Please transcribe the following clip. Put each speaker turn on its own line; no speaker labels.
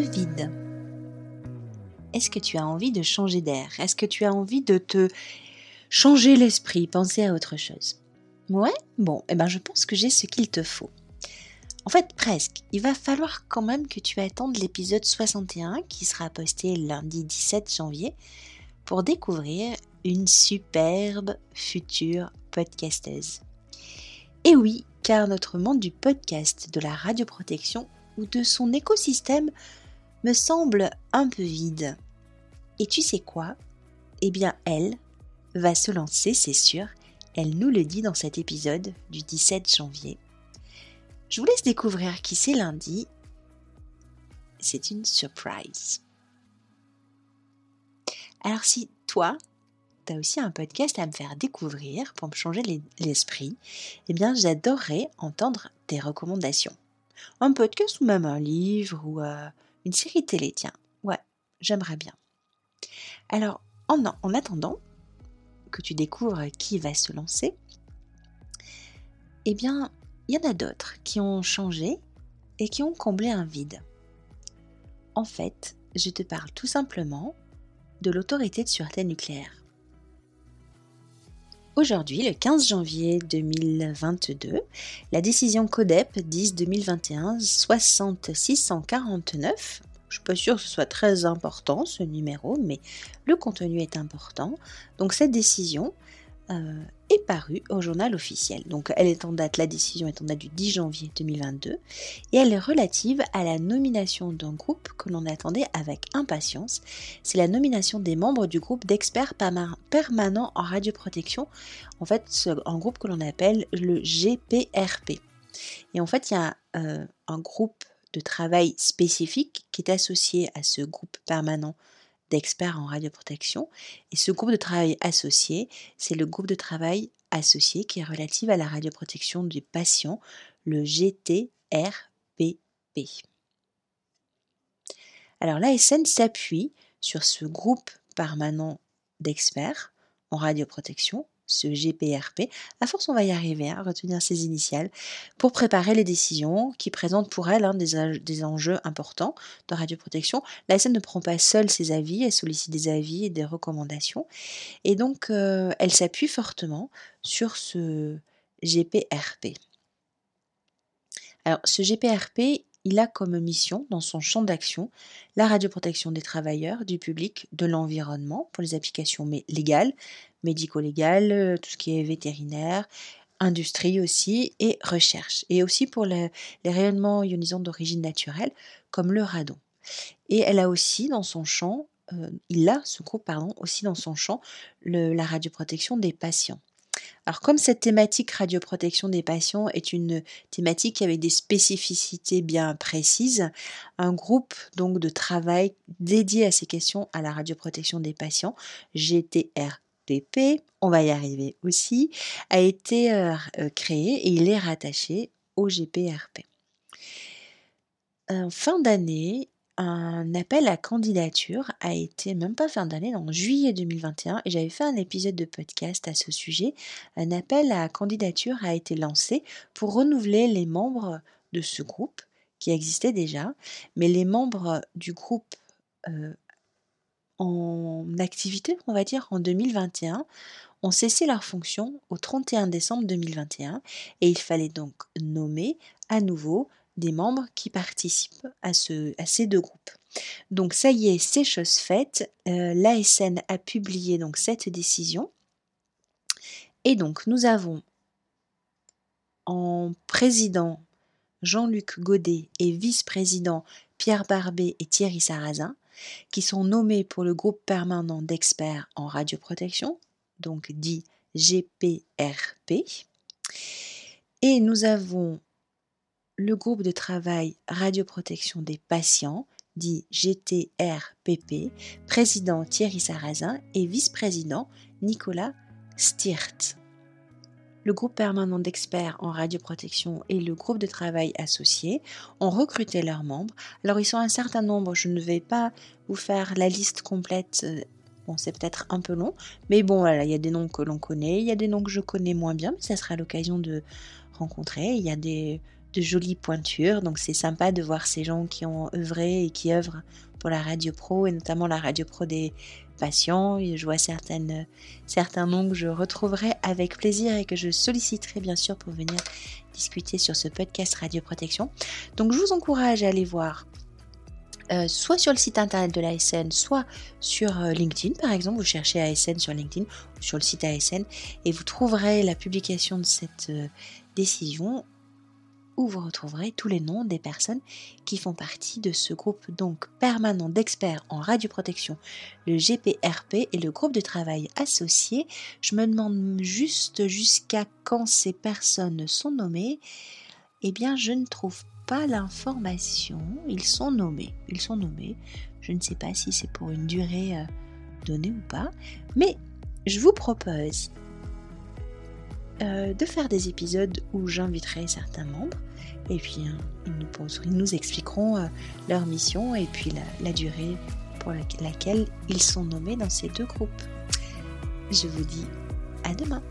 vide. Est-ce que tu as envie de changer d'air? Est-ce que tu as envie de te changer l'esprit, penser à autre chose? Ouais Bon, eh ben je pense que j'ai ce qu'il te faut. En fait, presque. Il va falloir quand même que tu attendes l'épisode 61 qui sera posté lundi 17 janvier pour découvrir une superbe future podcasteuse. Et oui, car notre monde du podcast, de la radioprotection ou de son écosystème me semble un peu vide. Et tu sais quoi? Eh bien, elle va se lancer, c'est sûr. Elle nous le dit dans cet épisode du 17 janvier. Je vous laisse découvrir qui c'est lundi. C'est une surprise. Alors si toi, tu as aussi un podcast à me faire découvrir pour me changer l'esprit, eh bien j'adorerais entendre tes recommandations. Un podcast ou même un livre ou euh, une série télé, tiens. Ouais, j'aimerais bien. Alors, en, en attendant que tu découvres qui va se lancer, eh bien, il y en a d'autres qui ont changé et qui ont comblé un vide. En fait, je te parle tout simplement de l'autorité de sûreté nucléaire. Aujourd'hui, le 15 janvier 2022, la décision CODEP 10 2021 6649, je suis pas sûre que ce soit très important ce numéro, mais le contenu est important. Donc cette décision euh, parue au journal officiel. Donc elle est en date, la décision est en date du 10 janvier 2022 et elle est relative à la nomination d'un groupe que l'on attendait avec impatience. C'est la nomination des membres du groupe d'experts permanents en radioprotection. En fait, un groupe que l'on appelle le GPRP. Et en fait, il y a euh, un groupe de travail spécifique qui est associé à ce groupe permanent d'experts en radioprotection. Et ce groupe de travail associé, c'est le groupe de travail associé qui est relatif à la radioprotection des patients, le GTRPP. Alors l'ASN s'appuie sur ce groupe permanent d'experts en radioprotection ce GPRP. À force, on va y arriver à retenir ses initiales pour préparer les décisions qui présentent pour elle hein, des, enjeux importants de radioprotection. La SN ne prend pas seule ses avis, elle sollicite des avis et des recommandations. Et donc, euh, elle s'appuie fortement sur ce GPRP. Alors, ce GPRP, il a comme mission dans son champ d'action la radioprotection des travailleurs, du public, de l'environnement pour les applications légales, médico-légales, euh, tout ce qui est vétérinaire, industrie aussi et recherche. Et aussi pour les, rayonnements ionisants d'origine naturelle comme le radon. Et elle a aussi dans son champ, euh, il a, ce groupe, pardon, aussi dans son champ la radioprotection des patients. Alors comme cette thématique radioprotection des patients est une thématique avec des spécificités bien précises, un groupe donc de travail dédié à ces questions à la radioprotection des patients, GTRPP, on va y arriver aussi, a été euh, créé et il est rattaché au GPRP. En fin d'année, un appel à candidature a été, même pas fin d'année, en juillet 2021, et j'avais fait un épisode de podcast à ce sujet. Un appel à candidature a été lancé pour renouveler les membres de ce groupe qui existait déjà, mais les membres du groupe euh, en activité, on va dire, en 2021, ont cessé leur fonction au 31 décembre 2021 et il fallait donc nommer à nouveau des membres qui participent à ces deux groupes. Donc ça y est, c'est chose faite. Euh, L'ASN a publié donc cette décision. Et donc nous avons en président Jean-Luc Godet et vice-président Pierre Barbet et Thierry Sarrazin, qui sont nommés pour le groupe permanent d'experts en radioprotection, donc dit GPRP. Et nous avons le groupe de travail radioprotection des patients, dit GTRPP, président Thierry Sarrazin et vice-président Nicolas Stirt. Le groupe permanent d'experts en radioprotection et le groupe de travail associé ont recruté leurs membres. Alors ils sont un certain nombre, je ne vais pas vous faire la liste complète euh, Bon, c'est peut-être un peu long, mais bon, voilà, il y a des noms que l'on connaît, il y a des noms que je connais moins bien, mais ça sera l'occasion de rencontrer. Il y a des, de jolies pointures. Donc c'est sympa de voir ces gens qui ont œuvré et qui œuvrent pour la radio pro et notamment la radio pro des patients. je vois certaines, certains noms que je retrouverai avec plaisir et que je solliciterai bien sûr pour venir discuter sur ce podcast Radio Protection. Donc je vous encourage à aller voir euh, soit sur le site internet de l'ASN, soit sur euh, LinkedIn par exemple. Vous cherchez ASN sur LinkedIn ou sur le site ASN et vous trouverez la publication de cette euh, décision où vous retrouverez tous les noms des personnes qui font partie de ce groupe donc permanent d'experts en radioprotection, le GPRP et le groupe de travail associé. Je me demande juste jusqu'à quand ces personnes sont nommées. Eh bien, je ne trouve pas l'information. Ils sont nommés. Ils sont nommés. Je ne sais pas si c'est pour une durée euh, donnée ou pas. Mais je vous propose euh, de faire des épisodes où j'inviterai certains membres et puis hein, ils, nous expliqueront euh, leur mission et puis la, durée pour laquelle ils sont nommés dans ces deux groupes. Je vous dis à demain.